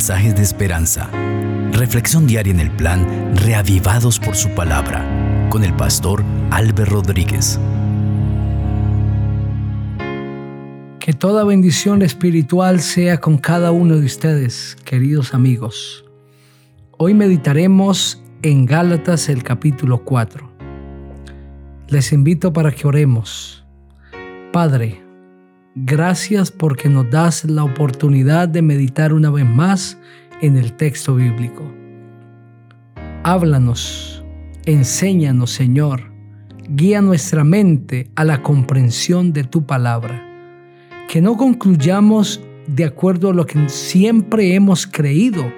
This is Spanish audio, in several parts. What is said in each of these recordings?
mensajes de esperanza. Reflexión diaria en el plan Reavivados por su palabra con el pastor Álvaro Rodríguez. Que toda bendición espiritual sea con cada uno de ustedes, queridos amigos. Hoy meditaremos en Gálatas el capítulo 4. Les invito para que oremos. Padre, Gracias porque nos das la oportunidad de meditar una vez más en el texto bíblico. Háblanos, enséñanos, Señor. Guía nuestra mente a la comprensión de tu palabra. Que no concluyamos de acuerdo a lo que siempre hemos creído,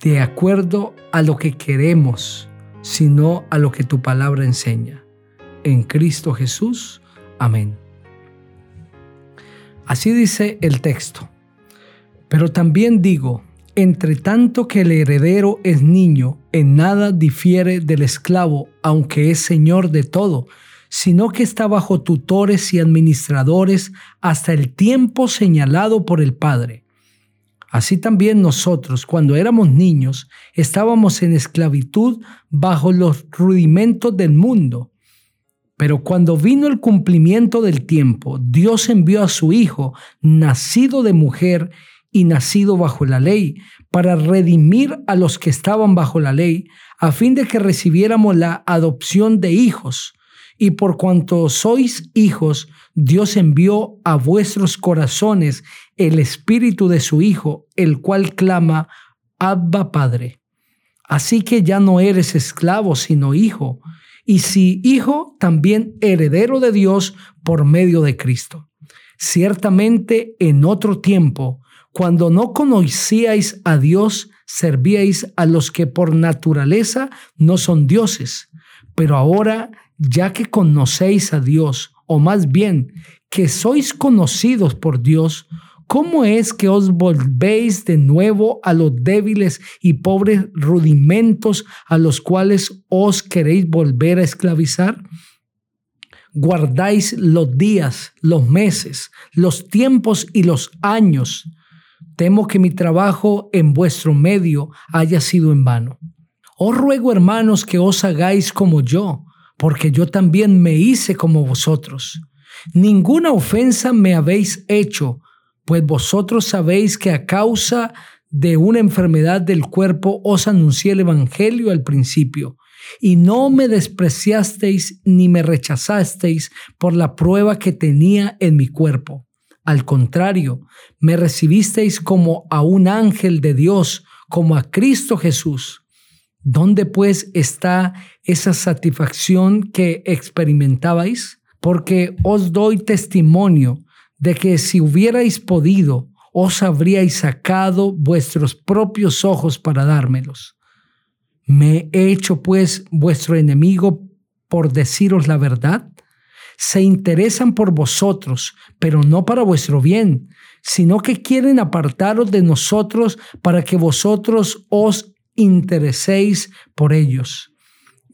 de acuerdo a lo que queremos, sino a lo que tu palabra enseña. En Cristo Jesús. Amén. Así dice el texto. Pero también digo, entre tanto que el heredero es niño, en nada difiere del esclavo, aunque es señor de todo, sino que está bajo tutores y administradores hasta el tiempo señalado por el Padre. Así también nosotros, cuando éramos niños, estábamos en esclavitud bajo los rudimentos del mundo. Pero cuando vino el cumplimiento del tiempo, Dios envió a su Hijo, nacido de mujer y nacido bajo la ley, para redimir a los que estaban bajo la ley, a fin de que recibiéramos la adopción de hijos. Y por cuanto sois hijos, Dios envió a vuestros corazones el espíritu de su Hijo, el cual clama, Abba Padre. Así que ya no eres esclavo, sino hijo y si hijo, también heredero de Dios por medio de Cristo. Ciertamente en otro tiempo, cuando no conocíais a Dios, servíais a los que por naturaleza no son dioses. Pero ahora, ya que conocéis a Dios, o más bien que sois conocidos por Dios, ¿Cómo es que os volvéis de nuevo a los débiles y pobres rudimentos a los cuales os queréis volver a esclavizar? Guardáis los días, los meses, los tiempos y los años. Temo que mi trabajo en vuestro medio haya sido en vano. Os ruego, hermanos, que os hagáis como yo, porque yo también me hice como vosotros. Ninguna ofensa me habéis hecho pues vosotros sabéis que a causa de una enfermedad del cuerpo os anuncié el Evangelio al principio, y no me despreciasteis ni me rechazasteis por la prueba que tenía en mi cuerpo. Al contrario, me recibisteis como a un ángel de Dios, como a Cristo Jesús. ¿Dónde pues está esa satisfacción que experimentabais? Porque os doy testimonio de que si hubierais podido, os habríais sacado vuestros propios ojos para dármelos. ¿Me he hecho pues vuestro enemigo por deciros la verdad? Se interesan por vosotros, pero no para vuestro bien, sino que quieren apartaros de nosotros para que vosotros os intereséis por ellos.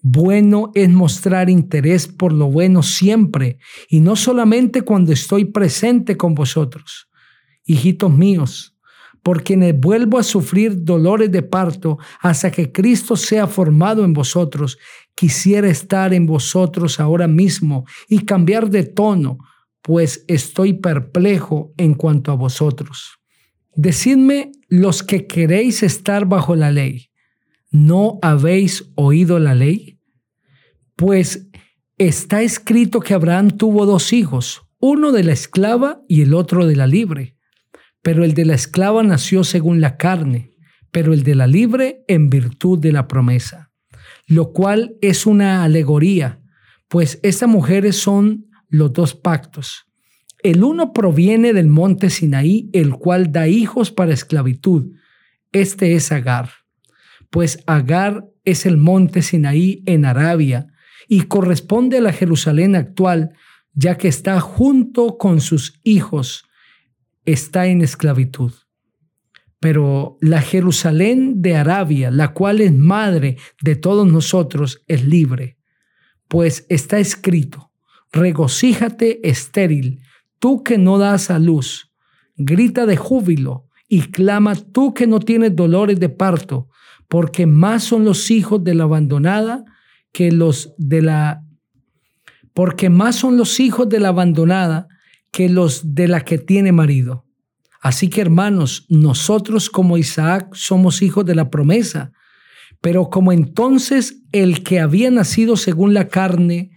Bueno es mostrar interés por lo bueno siempre y no solamente cuando estoy presente con vosotros. Hijitos míos, por quienes vuelvo a sufrir dolores de parto hasta que Cristo sea formado en vosotros, quisiera estar en vosotros ahora mismo y cambiar de tono, pues estoy perplejo en cuanto a vosotros. Decidme los que queréis estar bajo la ley. ¿No habéis oído la ley? Pues está escrito que Abraham tuvo dos hijos, uno de la esclava y el otro de la libre. Pero el de la esclava nació según la carne, pero el de la libre en virtud de la promesa, lo cual es una alegoría, pues estas mujeres son los dos pactos. El uno proviene del monte Sinaí, el cual da hijos para esclavitud. Este es Agar, pues Agar es el monte Sinaí en Arabia, y corresponde a la Jerusalén actual, ya que está junto con sus hijos, está en esclavitud. Pero la Jerusalén de Arabia, la cual es madre de todos nosotros, es libre, pues está escrito, regocíjate estéril, tú que no das a luz, grita de júbilo y clama tú que no tienes dolores de parto, porque más son los hijos de la abandonada que los de la porque más son los hijos de la abandonada que los de la que tiene marido. Así que hermanos, nosotros como Isaac somos hijos de la promesa, pero como entonces el que había nacido según la carne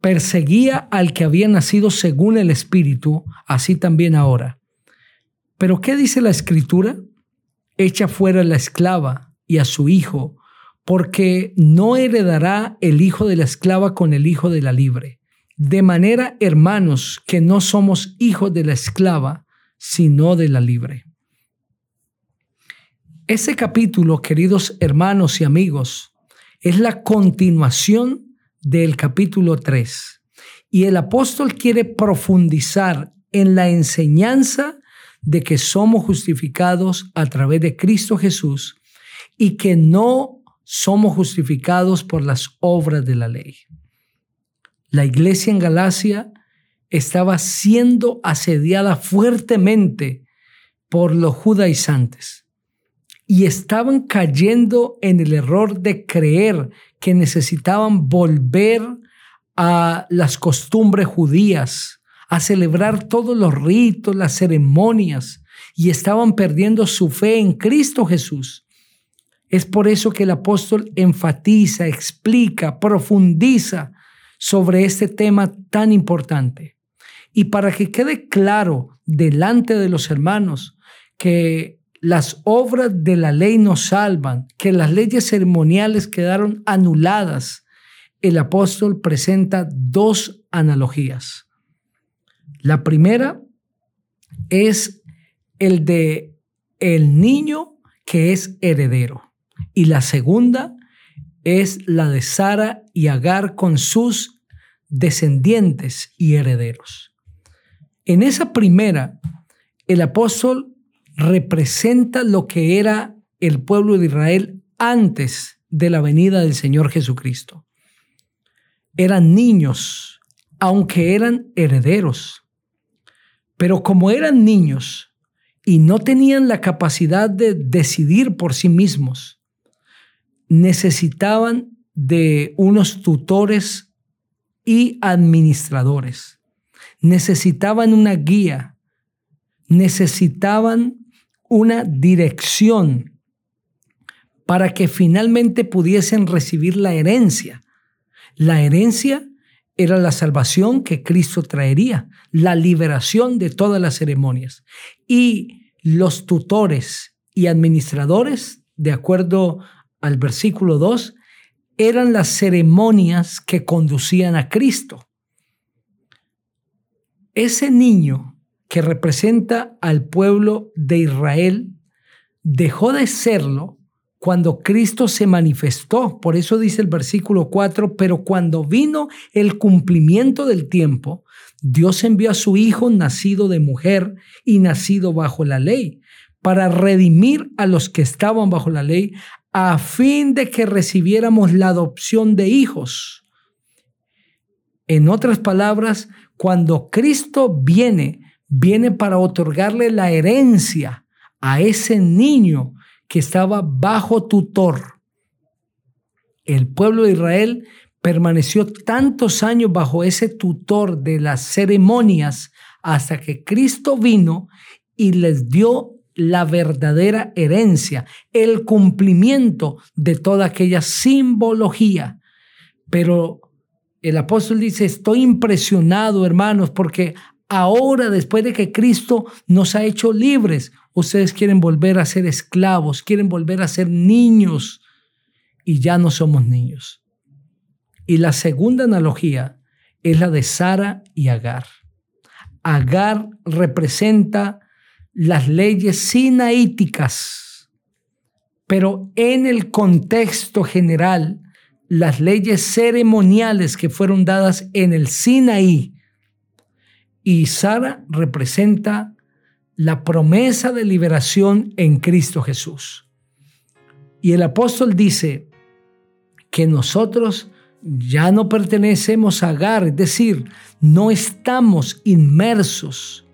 perseguía al que había nacido según el Espíritu, así también ahora. Pero ¿qué dice la Escritura? Echa fuera la esclava y a su hijo, porque no heredará el hijo de la esclava con el hijo de la libre. De manera, hermanos, que no somos hijos de la esclava, sino de la libre. Ese capítulo, queridos hermanos y amigos, es la continuación del capítulo 3. Y el apóstol quiere profundizar en la enseñanza de que somos justificados a través de Cristo Jesús y que no somos justificados por las obras de la ley. La iglesia en Galacia estaba siendo asediada fuertemente por los judaizantes y estaban cayendo en el error de creer que necesitaban volver a las costumbres judías, a celebrar todos los ritos, las ceremonias, y estaban perdiendo su fe en Cristo Jesús. Es por eso que el apóstol enfatiza, explica, profundiza sobre este tema tan importante. Y para que quede claro delante de los hermanos que las obras de la ley nos salvan, que las leyes ceremoniales quedaron anuladas, el apóstol presenta dos analogías. La primera es el de el niño que es heredero y la segunda es la de Sara y Agar con sus descendientes y herederos. En esa primera, el apóstol representa lo que era el pueblo de Israel antes de la venida del Señor Jesucristo. Eran niños, aunque eran herederos. Pero como eran niños y no tenían la capacidad de decidir por sí mismos, necesitaban de unos tutores y administradores. Necesitaban una guía, necesitaban una dirección para que finalmente pudiesen recibir la herencia. La herencia era la salvación que Cristo traería, la liberación de todas las ceremonias. Y los tutores y administradores, de acuerdo al versículo 2, eran las ceremonias que conducían a Cristo. Ese niño que representa al pueblo de Israel dejó de serlo cuando Cristo se manifestó. Por eso dice el versículo 4, pero cuando vino el cumplimiento del tiempo, Dios envió a su Hijo nacido de mujer y nacido bajo la ley, para redimir a los que estaban bajo la ley, a fin de que recibiéramos la adopción de hijos. En otras palabras, cuando Cristo viene, viene para otorgarle la herencia a ese niño que estaba bajo tutor. El pueblo de Israel permaneció tantos años bajo ese tutor de las ceremonias hasta que Cristo vino y les dio la verdadera herencia, el cumplimiento de toda aquella simbología. Pero el apóstol dice, estoy impresionado, hermanos, porque ahora, después de que Cristo nos ha hecho libres, ustedes quieren volver a ser esclavos, quieren volver a ser niños y ya no somos niños. Y la segunda analogía es la de Sara y Agar. Agar representa las leyes sinaíticas, pero en el contexto general, las leyes ceremoniales que fueron dadas en el Sinaí y Sara representa la promesa de liberación en Cristo Jesús. Y el apóstol dice que nosotros ya no pertenecemos a Agar, es decir, no estamos inmersos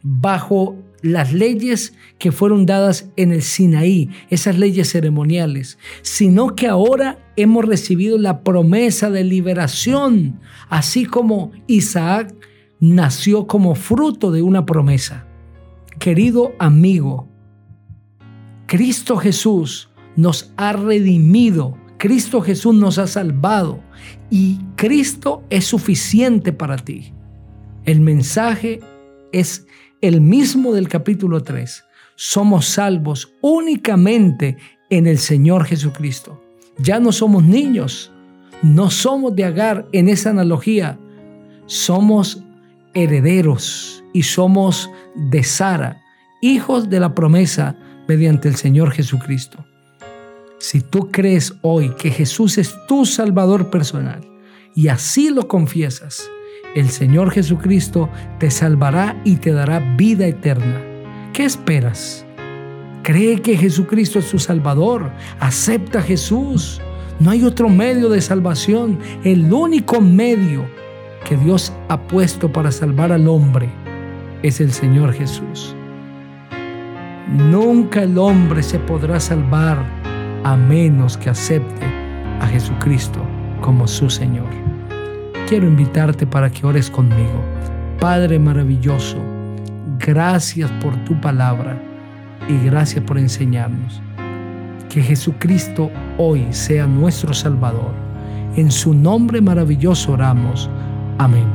bajo las leyes que fueron dadas en el Sinaí, esas leyes ceremoniales, sino que ahora hemos recibido la promesa de liberación, así como Isaac nació como fruto de una promesa. Querido amigo, Cristo Jesús nos ha redimido, Cristo Jesús nos ha salvado y Cristo es suficiente para ti. El mensaje es el mismo del capítulo 3. Somos salvos únicamente en el Señor Jesucristo. Ya no somos niños, no somos de Agar en esa analogía, somos herederos y somos de Sara, hijos de la promesa mediante el Señor Jesucristo. Si tú crees hoy que Jesús es tu Salvador personal y así lo confiesas, el Señor Jesucristo te salvará y te dará vida eterna. ¿Qué esperas? Cree que Jesucristo es tu Salvador. Acepta a Jesús. No hay otro medio de salvación. El único medio que Dios ha puesto para salvar al hombre es el Señor Jesús. Nunca el hombre se podrá salvar a menos que acepte a Jesucristo como su Señor. Quiero invitarte para que ores conmigo. Padre maravilloso, gracias por tu palabra y gracias por enseñarnos. Que Jesucristo hoy sea nuestro Salvador. En su nombre maravilloso oramos. Amén.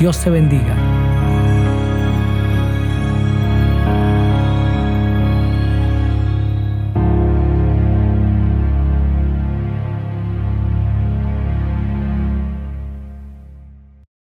Dios te bendiga.